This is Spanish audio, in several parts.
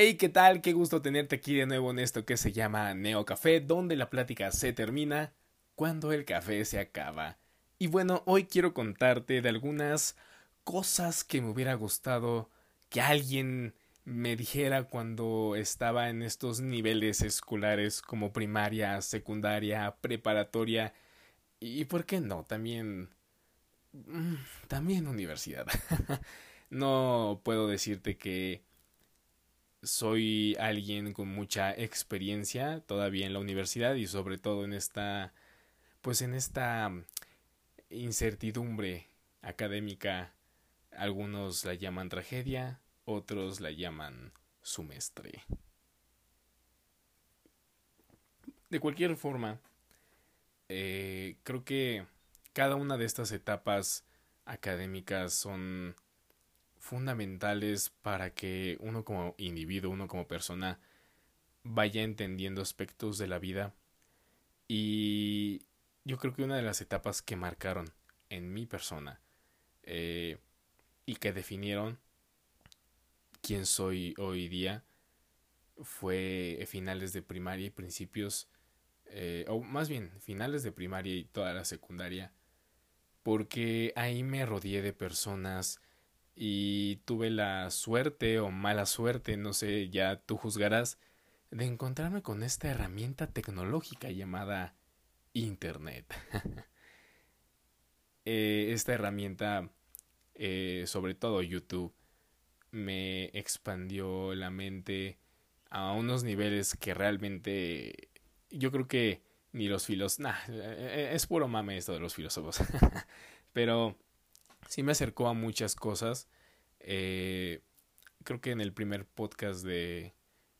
Hey, ¿qué tal? Qué gusto tenerte aquí de nuevo en esto que se llama Neo Café, donde la plática se termina cuando el café se acaba. Y bueno, hoy quiero contarte de algunas cosas que me hubiera gustado que alguien me dijera cuando estaba en estos niveles escolares como primaria, secundaria, preparatoria y, ¿por qué no? También... Mm, también universidad. no puedo decirte que soy alguien con mucha experiencia todavía en la universidad y sobre todo en esta pues en esta incertidumbre académica. Algunos la llaman tragedia otros la llaman sumestre. De cualquier forma eh, creo que cada una de estas etapas académicas son fundamentales para que uno como individuo, uno como persona, vaya entendiendo aspectos de la vida. Y yo creo que una de las etapas que marcaron en mi persona eh, y que definieron quién soy hoy día fue finales de primaria y principios, eh, o más bien finales de primaria y toda la secundaria, porque ahí me rodeé de personas y tuve la suerte o mala suerte, no sé, ya tú juzgarás, de encontrarme con esta herramienta tecnológica llamada Internet. Eh, esta herramienta, eh, sobre todo YouTube, me expandió la mente a unos niveles que realmente yo creo que ni los filos, nah, eh, es puro mame esto de los filósofos, pero sí me acercó a muchas cosas. Eh, creo que en el primer podcast de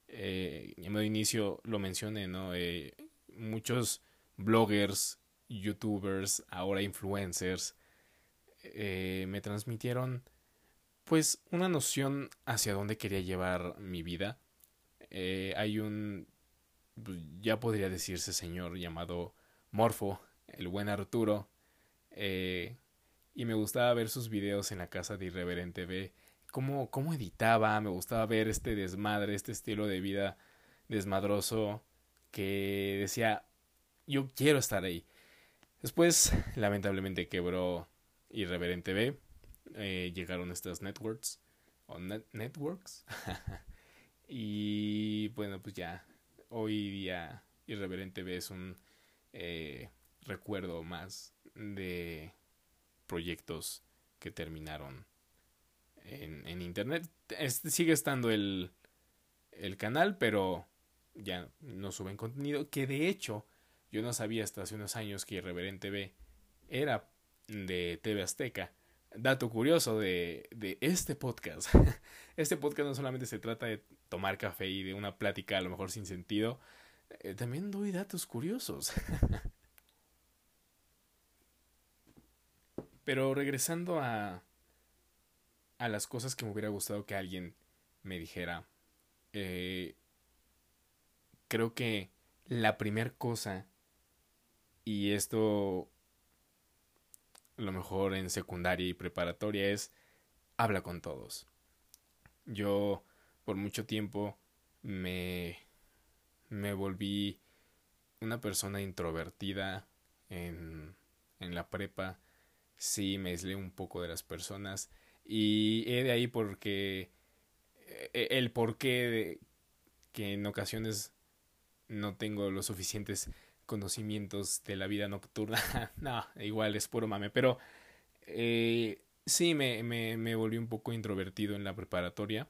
eh, de inicio lo mencioné, ¿no? Eh, muchos bloggers, youtubers, ahora influencers, eh, me transmitieron pues una noción hacia dónde quería llevar mi vida. hay un, pues, ya podría decirse señor llamado Morfo, el buen Arturo, eh, y me gustaba ver sus videos en la casa de Irreverente B. Cómo, cómo editaba, me gustaba ver este desmadre, este estilo de vida desmadroso que decía, yo quiero estar ahí. Después, lamentablemente quebró Irreverente B. Eh, llegaron estas networks o networks y bueno pues ya hoy día Irreverente B es un eh, recuerdo más de proyectos que terminaron en, internet. sigue estando el, el canal, pero ya no suben contenido. Que de hecho, yo no sabía hasta hace unos años que Irreverente B era de TV Azteca. Dato curioso de, de este podcast. Este podcast no solamente se trata de tomar café y de una plática a lo mejor sin sentido. Eh, también doy datos curiosos. Pero regresando a, a las cosas que me hubiera gustado que alguien me dijera, eh, creo que la primer cosa, y esto a lo mejor en secundaria y preparatoria es, habla con todos. Yo por mucho tiempo me, me volví una persona introvertida en, en la prepa sí me aislé un poco de las personas y he de ahí porque eh, el porqué de que en ocasiones no tengo los suficientes conocimientos de la vida nocturna. No igual es puro mame pero eh, sí me, me, me volví un poco introvertido en la preparatoria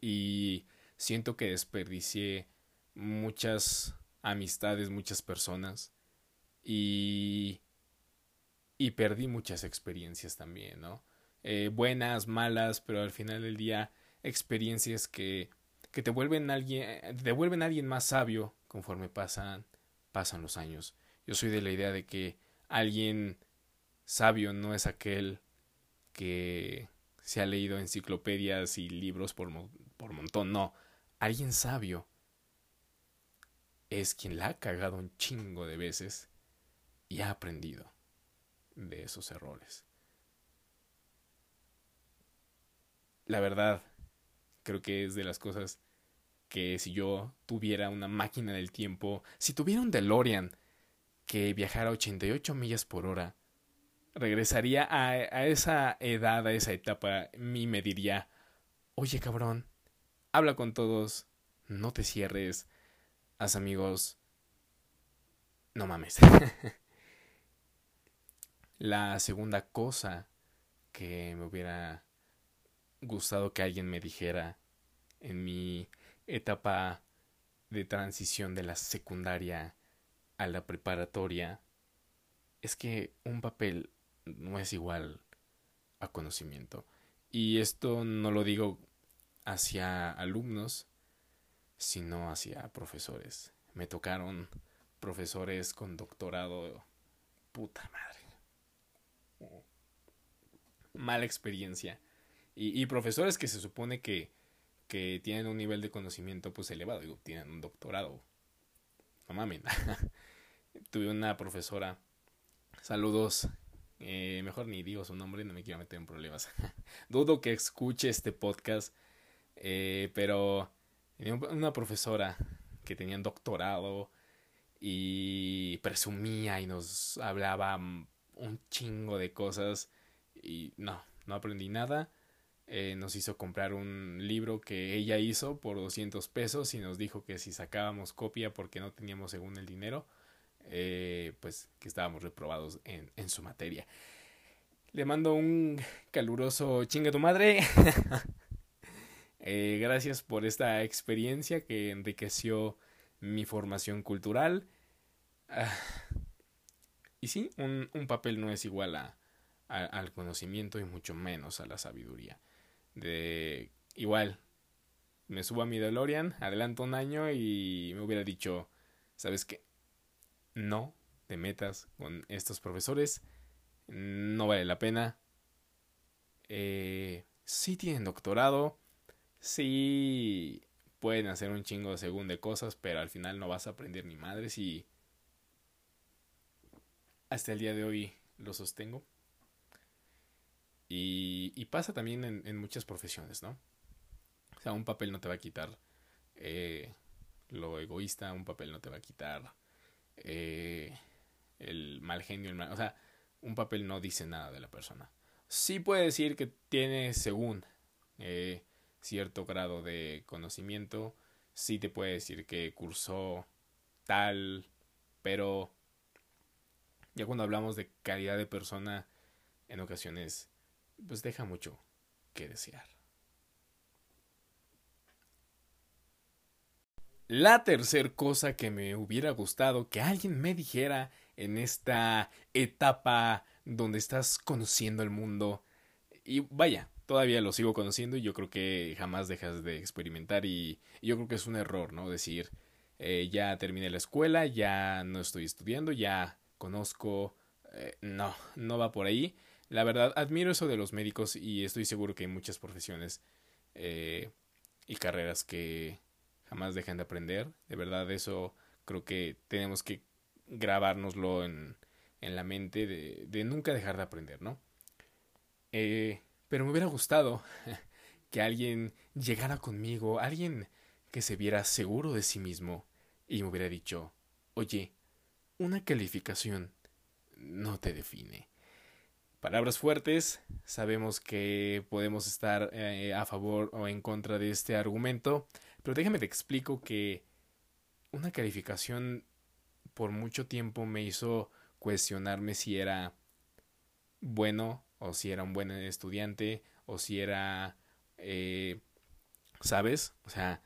y siento que desperdicié muchas amistades muchas personas y y perdí muchas experiencias también, ¿no? Eh, buenas, malas, pero al final del día experiencias que, que te vuelven alguien, te vuelven a alguien más sabio conforme pasan, pasan los años. Yo soy de la idea de que alguien sabio no es aquel que se ha leído enciclopedias y libros por, por montón, no. Alguien sabio es quien la ha cagado un chingo de veces y ha aprendido de esos errores. La verdad, creo que es de las cosas que si yo tuviera una máquina del tiempo, si tuviera un DeLorean que viajara a 88 millas por hora, regresaría a, a esa edad, a esa etapa, y me diría, oye cabrón, habla con todos, no te cierres, haz amigos, no mames. La segunda cosa que me hubiera gustado que alguien me dijera en mi etapa de transición de la secundaria a la preparatoria es que un papel no es igual a conocimiento. Y esto no lo digo hacia alumnos, sino hacia profesores. Me tocaron profesores con doctorado. Puta madre. Mala experiencia. Y, profesores que se supone que, que tienen un nivel de conocimiento pues elevado. Tienen un doctorado. No mames. Tuve una profesora. Saludos. Eh, mejor ni digo su nombre, no me quiero meter en problemas. Dudo que escuche este podcast. Eh, pero una profesora que tenía un doctorado y presumía y nos hablaba un chingo de cosas y no, no aprendí nada. Eh, nos hizo comprar un libro que ella hizo por 200 pesos y nos dijo que si sacábamos copia porque no teníamos según el dinero, eh, pues que estábamos reprobados en, en su materia. Le mando un caluroso chinga tu madre. Eh, gracias por esta experiencia que enriqueció mi formación cultural. Ah, y sí, un, un, papel no es igual a, al conocimiento y mucho menos a la sabiduría. De igual, me subo a mi DeLorean, adelanto un año y me hubiera dicho, ¿sabes qué? No te metas con estos profesores, no vale la pena. Eh, sí tienen doctorado, sí pueden hacer un chingo según de cosas, pero al final no vas a aprender ni madres y hasta el día de hoy lo sostengo. Y, y pasa también en, muchas profesiones, ¿no? O sea, un papel no te va a quitar eh, lo egoísta, un papel no te va a quitar eh, el mal genio, el mal, o sea, un papel no dice nada de la persona. Sí puede decir que tiene, según, eh, cierto grado de conocimiento, sí te puede decir que cursó tal, pero ya cuando hablamos de calidad de persona, en ocasiones, pues deja mucho que desear. La tercera cosa que me hubiera gustado que alguien me dijera en esta etapa donde estás conociendo el mundo, y vaya, todavía lo sigo conociendo y yo creo que jamás dejas de experimentar y, yo creo que es un error, ¿no? Decir, eh, ya terminé la escuela, ya no estoy estudiando, ya conozco, eh, no, no va por ahí. La verdad, admiro eso de los médicos y estoy seguro que hay muchas profesiones eh, y carreras que jamás dejan de aprender. De verdad, eso creo que tenemos que grabárnoslo en, la mente de, de nunca dejar de aprender, ¿no? Eh, pero me hubiera gustado que alguien llegara conmigo, alguien que se viera seguro de sí mismo y me hubiera dicho, oye, una calificación no te define. Palabras fuertes, sabemos que podemos estar eh, a favor o en contra de este argumento, pero déjame te explico que una calificación por mucho tiempo me hizo cuestionarme si era bueno o si era un buen estudiante, o si era, eh, ¿sabes? O sea,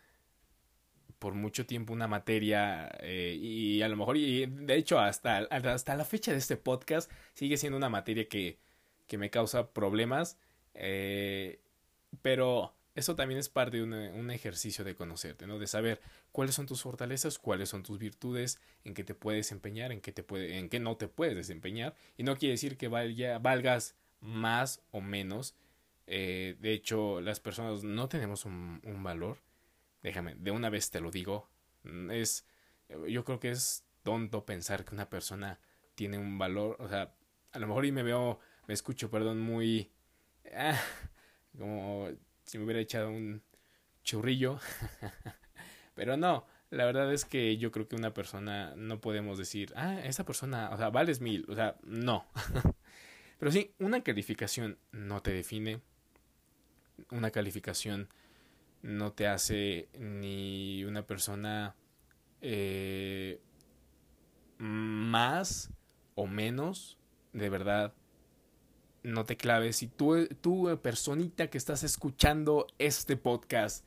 por mucho tiempo una materia eh, y a lo mejor, y de hecho hasta, hasta la fecha de este podcast sigue siendo una materia que, que me causa problemas, eh, pero eso también es parte de un ejercicio de conocerte, ¿no? De saber cuáles son tus fortalezas, cuáles son tus virtudes, en qué te puedes empeñar, en qué, te puede, en qué no te puedes desempeñar. Y no quiere decir que vaya, valgas más o menos. Eh, de hecho, las personas no tenemos un, valor. Déjame, de una vez te lo digo. Mm, es, yo creo que es tonto pensar que una persona tiene un valor. O sea, a lo mejor y me veo, me escucho, perdón, muy... Ah, como si me hubiera echado un churrillo. Pero no, la verdad es que yo creo que una persona no podemos decir, ah, esa persona, o sea, vales mil, o sea, no. Pero sí, una calificación no te define, una calificación no te hace ni una persona eh, más o menos, de verdad, no te claves. Si tú, tú, personita que estás escuchando este podcast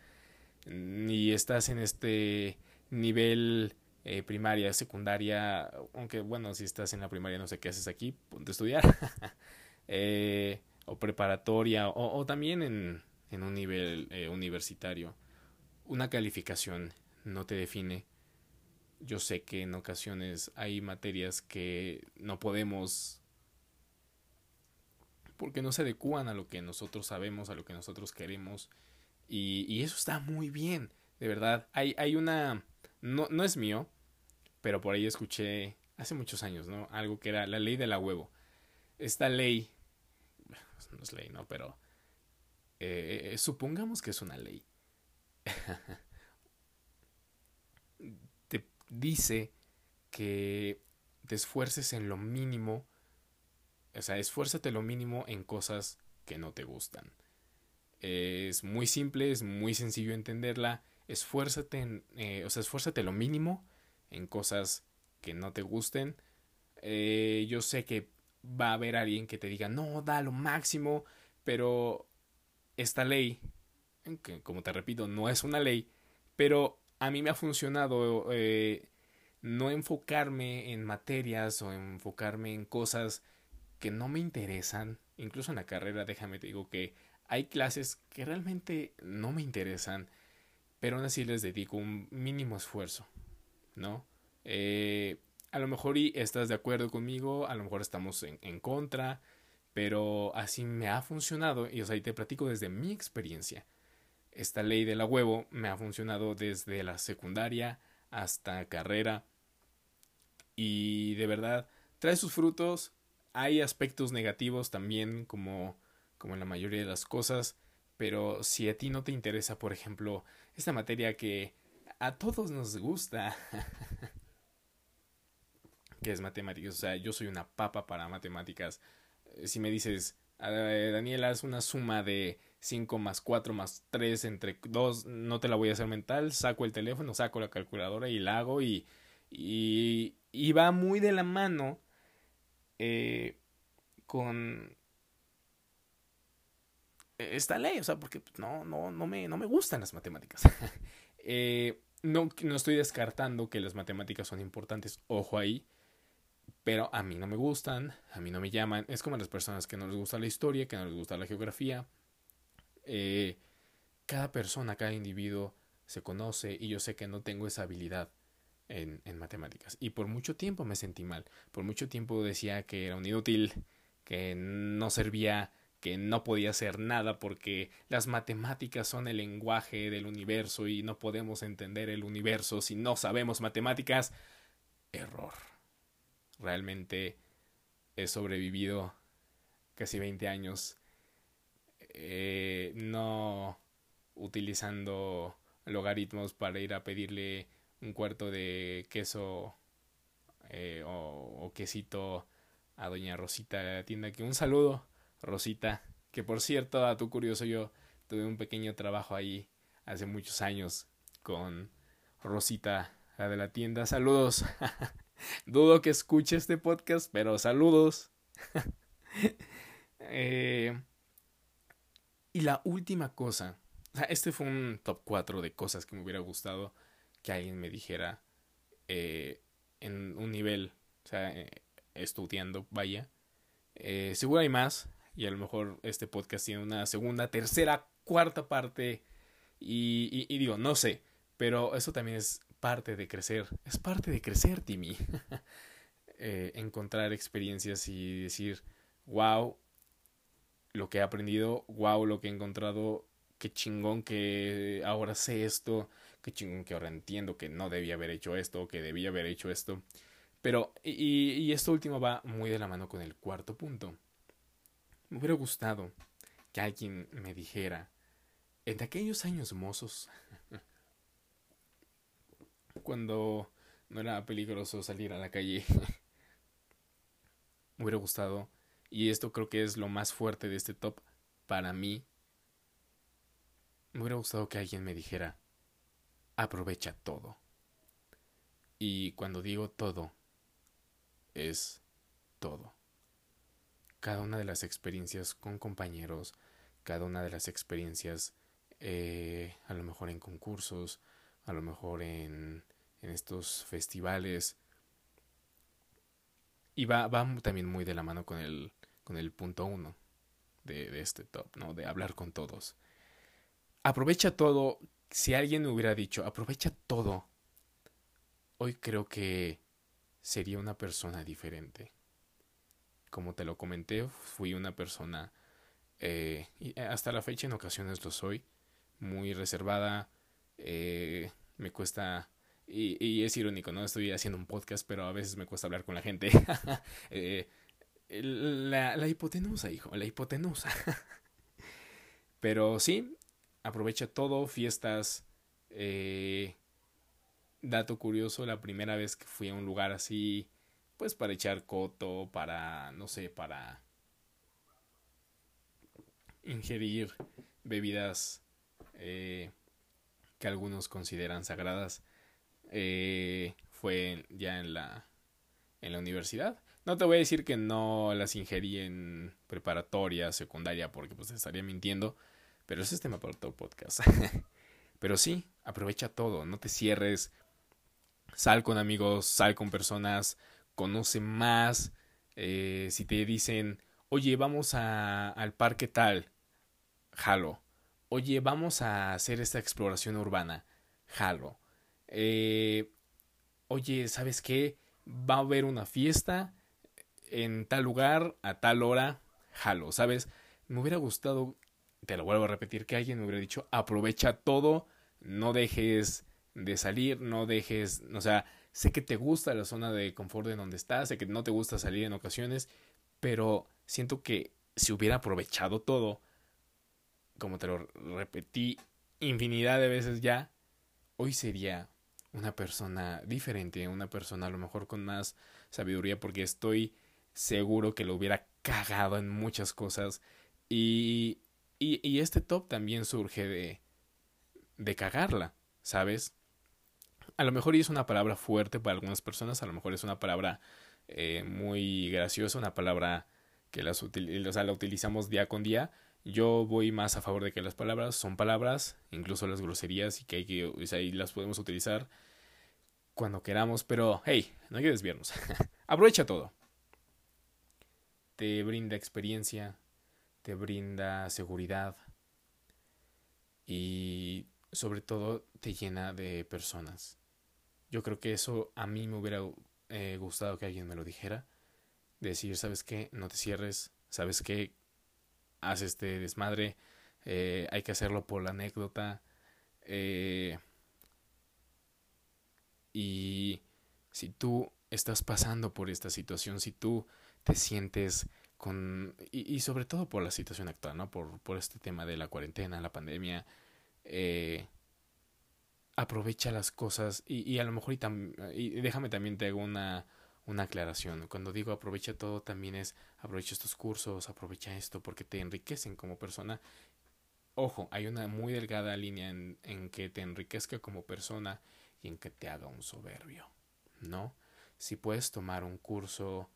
y estás en este nivel eh, primaria, secundaria, aunque bueno, si estás en la primaria no sé qué haces aquí, ponte a estudiar, eh, o preparatoria, o, también en, en, un nivel eh, universitario. Una calificación no te define. Yo sé que en ocasiones hay materias que no podemos porque no se adecúan a lo que nosotros sabemos, a lo que nosotros queremos. Y, y eso está muy bien, de verdad. Hay, hay una... No, no es mío, pero por ahí escuché hace muchos años, ¿no? Algo que era la ley de la huevo. Esta ley... No es ley, ¿no? Pero... Eh, eh, supongamos que es una ley. te dice que te esfuerces en lo mínimo o sea, esfuérzate lo mínimo en cosas que no te gustan. Es muy simple, es muy sencillo entenderla. Esfuérzate, en, eh, o sea, lo mínimo en cosas que no te gusten. Yo sé que va a haber alguien que te diga, no, da lo máximo, pero esta ley, que como te repito, no es una ley, pero a mí me ha funcionado eh, no enfocarme en materias o enfocarme en cosas que no me interesan, incluso en la carrera, déjame te digo que hay clases que realmente no me interesan, pero aún así les dedico un mínimo esfuerzo, ¿no? Eh, a lo mejor y estás de acuerdo conmigo, a lo mejor estamos en, en contra, pero así me ha funcionado y o sea, te platico desde mi experiencia. Esta ley de la huevo me ha funcionado desde la secundaria hasta carrera y de verdad trae sus frutos, hay aspectos negativos también, como, como en la mayoría de las cosas, pero si a ti no te interesa, por ejemplo, esta materia que a todos nos gusta, que es matemáticas, o sea, yo soy una papa para matemáticas. Eh, si me dices, Daniela, es una suma de 5 más 4 más 3 entre 2, no te la voy a hacer mental, saco el teléfono, saco la calculadora y la hago y, y, y va muy de la mano eh, con esta ley, o sea, porque pues, no, no, no, me, no me gustan las matemáticas. eh, no, no estoy descartando que las matemáticas son importantes, ojo ahí, pero a mí no me gustan, a mí no me llaman. Es como las personas que no les gusta la historia, que no les gusta la geografía. Eh, cada persona, cada individuo se conoce y yo sé que no tengo esa habilidad en, en, matemáticas. Y por mucho tiempo me sentí mal. Por mucho tiempo decía que era un inútil, que no servía, que no podía hacer nada porque las matemáticas son el lenguaje del universo y no podemos entender el universo si no sabemos matemáticas. Error. Realmente he sobrevivido casi 20 años eh, no utilizando logaritmos para ir a pedirle un cuarto de queso eh, o, quesito a doña Rosita de la tienda. Que un saludo, Rosita. Que por cierto, a tu curioso, yo tuve un pequeño trabajo ahí hace muchos años con Rosita, la de la tienda. Saludos. Dudo que escuche este podcast, pero saludos. eh, y la última cosa. Este fue un top 4 de cosas que me hubiera gustado que alguien me dijera eh, en un nivel, o sea, eh, estudiando, vaya. Eh, seguro hay más y a lo mejor este podcast tiene una segunda, tercera, cuarta parte y, y, digo, no sé, pero eso también es parte de crecer, es parte de crecer, Timmy. encontrar experiencias y decir, wow, lo que he aprendido, wow, lo que he encontrado, qué chingón que ahora sé esto, qué chingón que ahora entiendo que no debía haber hecho esto, que debía haber hecho esto. Pero, y, y esto último va muy de la mano con el cuarto punto. Me hubiera gustado que alguien me dijera en aquellos años mozos, cuando no era peligroso salir a la calle, me hubiera gustado, y esto creo que es lo más fuerte de este top para mí, me hubiera gustado que alguien me dijera, aprovecha todo. Y cuando digo todo, es todo. Cada una de las experiencias con compañeros, cada una de las experiencias eh, a lo mejor en concursos, a lo mejor en, en estos festivales. Y va, va también muy de la mano con el, con el punto uno de, de este top, ¿no? De hablar con todos. Aprovecha todo. Si alguien me hubiera dicho, aprovecha todo, hoy creo que sería una persona diferente. Como te lo comenté, fui una persona, eh, y hasta la fecha en ocasiones lo soy, muy reservada, eh, me cuesta, y, es irónico, ¿no? Estoy haciendo un podcast, pero a veces me cuesta hablar con la gente. eh, la, hipotenusa, hijo, la hipotenusa. pero sí, aprovecha todo, fiestas, eh, dato curioso, la primera vez que fui a un lugar así, pues para echar coto, para, no sé, para ingerir bebidas eh, que algunos consideran sagradas, eh, fue ya en la, en la universidad. No te voy a decir que no las ingerí en preparatoria, secundaria, porque pues estaría mintiendo, pero ese es tema para otro podcast. pero sí, aprovecha todo, no te cierres, sal con amigos, sal con personas, conoce más. Eh, si te dicen, oye, vamos al parque tal, jalo. Oye, vamos a hacer esta exploración urbana, jalo. Eh, oye, ¿sabes qué? Va a haber una fiesta en tal lugar, a tal hora, jalo, ¿sabes? Me hubiera gustado, te lo vuelvo a repetir, que alguien me hubiera dicho, aprovecha todo, no dejes de salir, no dejes, o sea, sé que te gusta la zona de confort en donde estás, sé que no te gusta salir en ocasiones, pero siento que si hubiera aprovechado todo, como te lo repetí infinidad de veces ya, hoy sería una persona diferente, una persona a lo mejor con más sabiduría, porque estoy seguro que lo hubiera cagado en muchas cosas. Y, y, este top también surge de, de cagarla, ¿sabes? a lo mejor es una palabra fuerte para algunas personas, a lo mejor es una palabra eh, muy graciosa, una palabra que las la utilizamos día con día. Yo voy más a favor de que las palabras son palabras, incluso las groserías, y que hay que, o las podemos utilizar cuando queramos, pero hey, no hay que desviarnos. Aprovecha todo. Te brinda experiencia, te brinda seguridad y sobre todo te llena de personas. Yo creo que eso a mí me hubiera eh, gustado que alguien me lo dijera. Decir, ¿sabes qué? No te cierres. ¿Sabes qué? Haz este desmadre. Eh, hay que hacerlo por la anécdota. Eh, y si tú estás pasando por esta situación, si tú te sientes con... Y, sobre todo por la situación actual, ¿no? Por, por este tema de la cuarentena, la pandemia. Eh, aprovecha las cosas y, y a lo mejor y, y, déjame también te hago una, una aclaración. Cuando digo aprovecha todo también es aprovecha estos cursos, aprovecha esto porque te enriquecen como persona. Ojo, hay una muy delgada línea en, en que te enriquezca como persona y en que te haga un soberbio, ¿no? Si puedes tomar un curso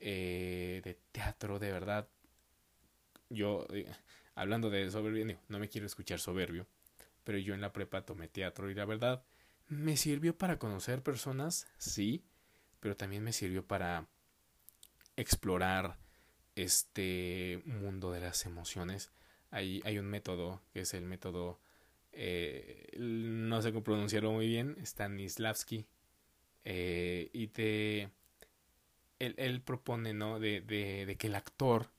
eh, de teatro de verdad, yo, eh, hablando de soberbio, no me quiero escuchar soberbio, pero yo en la prepa tomé teatro y la verdad me sirvió para conocer personas, sí, pero también me sirvió para explorar este mundo de las emociones. Hay, hay un método que es el método, eh, no sé cómo pronunciarlo muy bien, Stanislavski, eh, y te... Él, él propone, ¿no? De, de, de, que el actor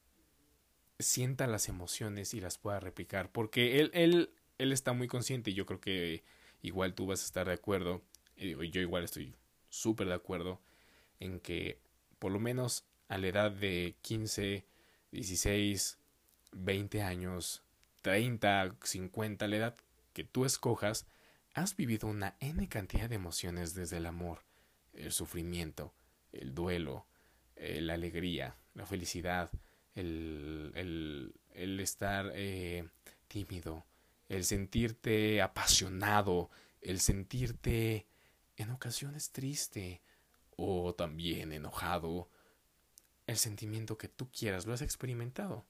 sienta las emociones y las pueda replicar, porque él, él él está muy consciente y yo creo que igual tú vas a estar de acuerdo, y yo igual estoy súper de acuerdo en que por lo menos a la edad de 15, 16, 20 años, 30, 50, la edad que tú escojas, has vivido una N cantidad de emociones desde el amor, el sufrimiento, el duelo, eh, la alegría, la felicidad, el, el, el estar eh, tímido, el sentirte apasionado, el sentirte en ocasiones triste o también enojado, el sentimiento que tú quieras, lo has experimentado.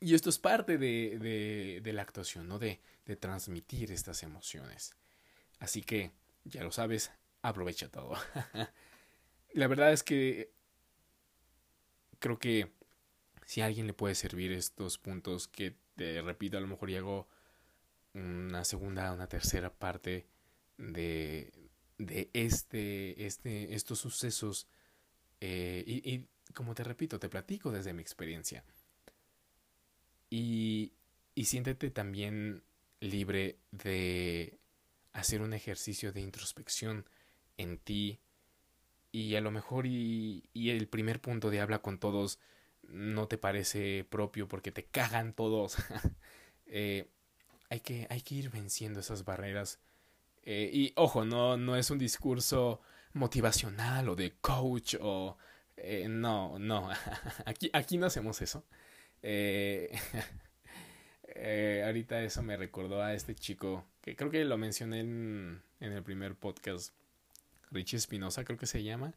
Y esto es parte de, de, la actuación, ¿no? De, de transmitir estas emociones. Así que, ya lo sabes, aprovecha todo. la verdad es que creo que si a alguien le puede servir estos puntos que te repito, a lo mejor llego una segunda, una tercera parte de, de este, este, estos sucesos. Eh, y, y como te repito, te platico desde mi experiencia. Y, y siéntete también libre de hacer un ejercicio de introspección en ti. Y a lo mejor y, y el primer punto de habla con todos no te parece propio porque te cagan todos. eh, hay, que, hay que ir venciendo esas barreras. Eh, y ojo, no, no es un discurso motivacional o de coach o... Eh, no, no, aquí, aquí no hacemos eso. Eh, ahorita eso me recordó a este chico que creo que lo mencioné en, en el primer podcast. Richie Espinosa creo que se llama.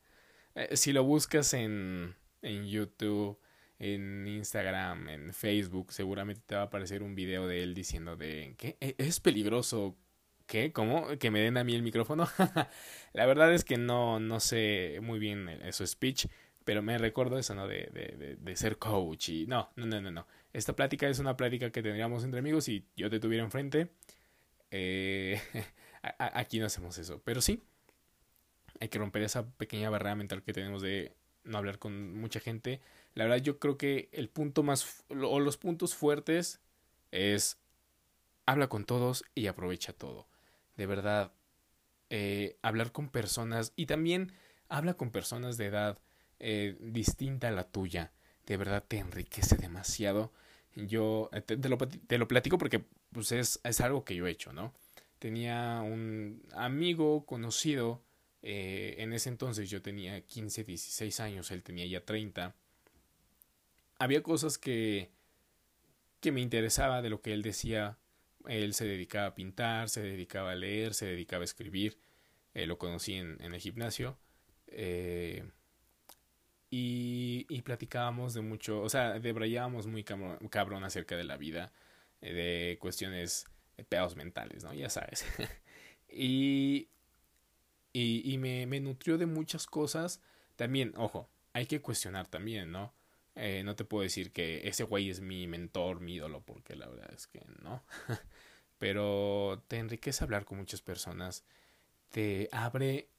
Si lo buscas en, en YouTube, en Instagram, en Facebook, seguramente te va a aparecer un video de él diciendo de que es peligroso. ¿Qué? ¿Cómo? ¿Que me den a mí el micrófono? La verdad es que no, no sé muy bien su speech, pero me recuerdo eso, ¿no? De, de, de, ser coach y no, no, no, no, no. Esta plática es una plática que tendríamos entre amigos y yo te tuviera enfrente. Eh, aquí no hacemos eso, pero sí, hay que romper esa pequeña barrera mental que tenemos de no hablar con mucha gente. La verdad yo creo que el punto más o los puntos fuertes es habla con todos y aprovecha todo. De verdad, eh, hablar con personas y también habla con personas de edad eh, distinta a la tuya, de verdad te enriquece demasiado. Yo eh, te, lo, lo, platico porque pues es, es, algo que yo he hecho, ¿no? Tenía un amigo conocido, en ese entonces yo tenía 15, 16 años, él tenía ya 30. Había cosas que, que me interesaba de lo que él decía. Él se dedicaba a pintar, se dedicaba a leer, se dedicaba a escribir. Eh, lo conocí en, el gimnasio. Eh, y, platicábamos de mucho, o sea, debrayábamos muy cabrón, acerca de la vida, eh, de cuestiones de pedos mentales, ¿no? Ya sabes. y y, y me, me, nutrió de muchas cosas. También, ojo, hay que cuestionar también, ¿no? Eh, no te puedo decir que ese güey es mi mentor, mi ídolo, porque la verdad es que no. Pero te enriquece hablar con muchas personas, te abre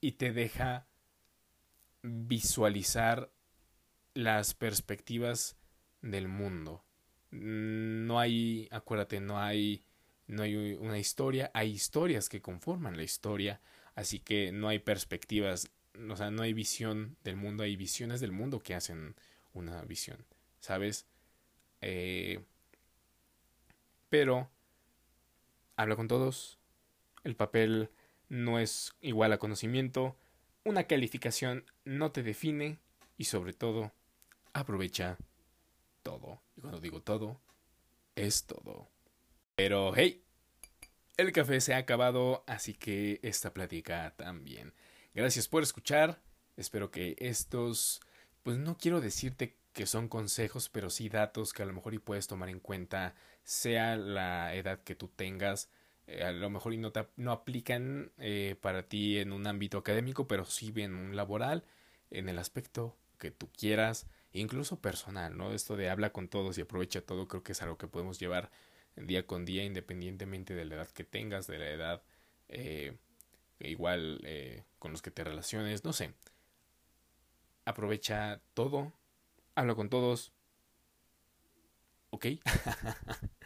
y te deja visualizar las perspectivas del mundo. No hay, acuérdate, no hay, no hay una historia, hay historias que conforman la historia, así que no hay perspectivas, o sea, no hay visión del mundo, hay visiones del mundo que hacen una visión, ¿sabes? Eh, pero habla con todos, el papel no es igual a conocimiento, una calificación no te define y sobre todo aprovecha todo. Y cuando digo todo, es todo. Pero hey, el café se ha acabado, así que esta plática también. Gracias por escuchar. Espero que estos, pues no quiero decirte que son consejos, pero sí datos que a lo mejor y puedes tomar en cuenta, sea la edad que tú tengas, eh, a lo mejor y no, te, no aplican eh, para ti en un ámbito académico, pero sí en un laboral, en el aspecto que tú quieras, incluso personal, ¿no? Esto de habla con todos y aprovecha todo, creo que es algo que podemos llevar día con día, independientemente de la edad que tengas, de la edad eh, igual eh, con los que te relaciones, no sé. Aprovecha todo, habla con todos. ¿Ok?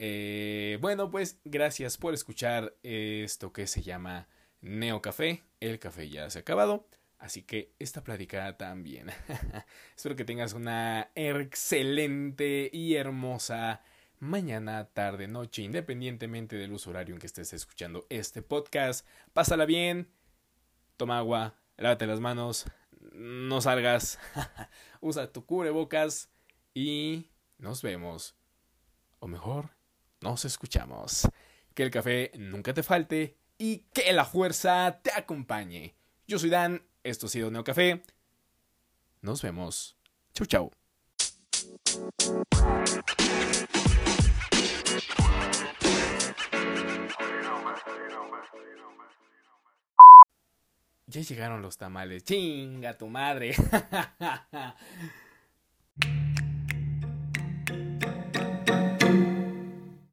Eh, bueno, pues gracias por escuchar esto que se llama Neo Café. El café ya se ha acabado. Así que esta plática también. Espero que tengas una excelente y hermosa mañana, tarde, noche, independientemente del uso horario en que estés escuchando este podcast. Pásala bien, toma agua, lávate las manos, no salgas, usa tu cubrebocas y nos vemos. O mejor, nos escuchamos. Que el café nunca te falte y que la fuerza te acompañe. Yo soy Dan, esto ha sido Neocafé. Nos vemos. Chau, chau. Ya llegaron los tamales. Chinga tu madre.